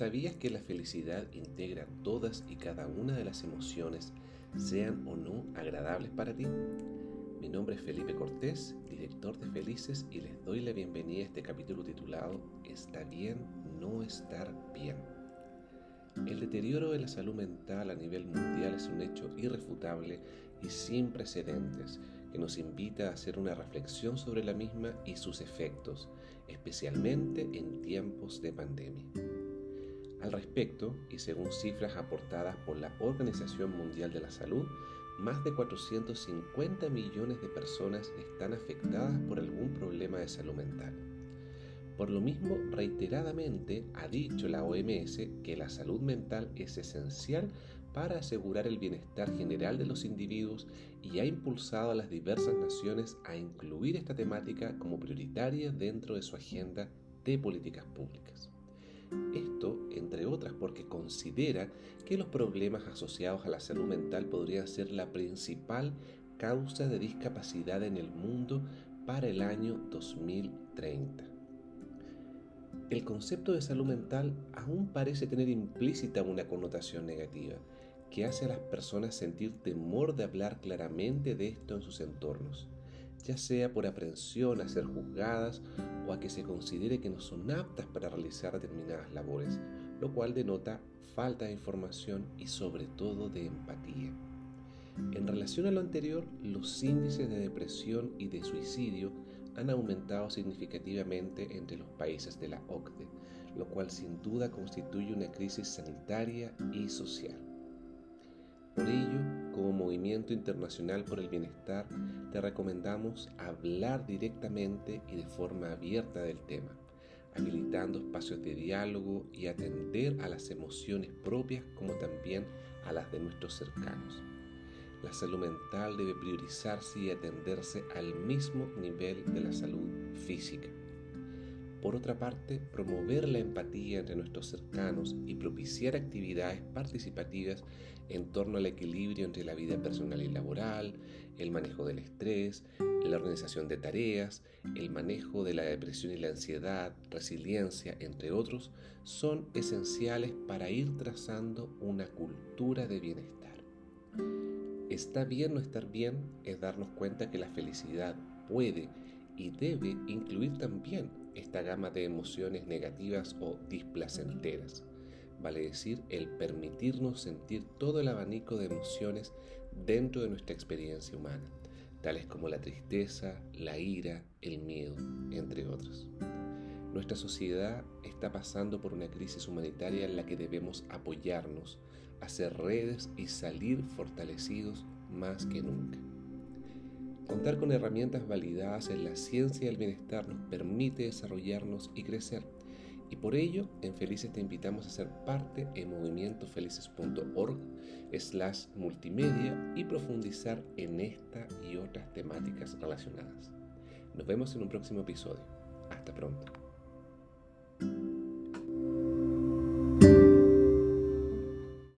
¿Sabías que la felicidad integra todas y cada una de las emociones, sean o no agradables para ti? Mi nombre es Felipe Cortés, director de Felices, y les doy la bienvenida a este capítulo titulado Está bien no estar bien. El deterioro de la salud mental a nivel mundial es un hecho irrefutable y sin precedentes que nos invita a hacer una reflexión sobre la misma y sus efectos, especialmente en tiempos de pandemia. Al respecto, y según cifras aportadas por la Organización Mundial de la Salud, más de 450 millones de personas están afectadas por algún problema de salud mental. Por lo mismo, reiteradamente ha dicho la OMS que la salud mental es esencial para asegurar el bienestar general de los individuos y ha impulsado a las diversas naciones a incluir esta temática como prioritaria dentro de su agenda de políticas públicas. Esto, entre otras, porque considera que los problemas asociados a la salud mental podrían ser la principal causa de discapacidad en el mundo para el año 2030. El concepto de salud mental aún parece tener implícita una connotación negativa, que hace a las personas sentir temor de hablar claramente de esto en sus entornos ya sea por aprensión a ser juzgadas o a que se considere que no son aptas para realizar determinadas labores, lo cual denota falta de información y sobre todo de empatía. En relación a lo anterior, los índices de depresión y de suicidio han aumentado significativamente entre los países de la OCDE, lo cual sin duda constituye una crisis sanitaria y social. Por ello, como Movimiento Internacional por el Bienestar, te recomendamos hablar directamente y de forma abierta del tema, habilitando espacios de diálogo y atender a las emociones propias como también a las de nuestros cercanos. La salud mental debe priorizarse y atenderse al mismo nivel de la salud física. Por otra parte, promover la empatía entre nuestros cercanos y propiciar actividades participativas en torno al equilibrio entre la vida personal y laboral, el manejo del estrés, la organización de tareas, el manejo de la depresión y la ansiedad, resiliencia, entre otros, son esenciales para ir trazando una cultura de bienestar. Está bien no estar bien es darnos cuenta que la felicidad puede y debe incluir también esta gama de emociones negativas o displacenteras, vale decir, el permitirnos sentir todo el abanico de emociones dentro de nuestra experiencia humana, tales como la tristeza, la ira, el miedo, entre otros. Nuestra sociedad está pasando por una crisis humanitaria en la que debemos apoyarnos, hacer redes y salir fortalecidos más que nunca. Contar con herramientas validadas en la ciencia del bienestar nos permite desarrollarnos y crecer. Y por ello, en Felices te invitamos a ser parte en movimientofelices.org slash multimedia y profundizar en esta y otras temáticas relacionadas. Nos vemos en un próximo episodio. Hasta pronto.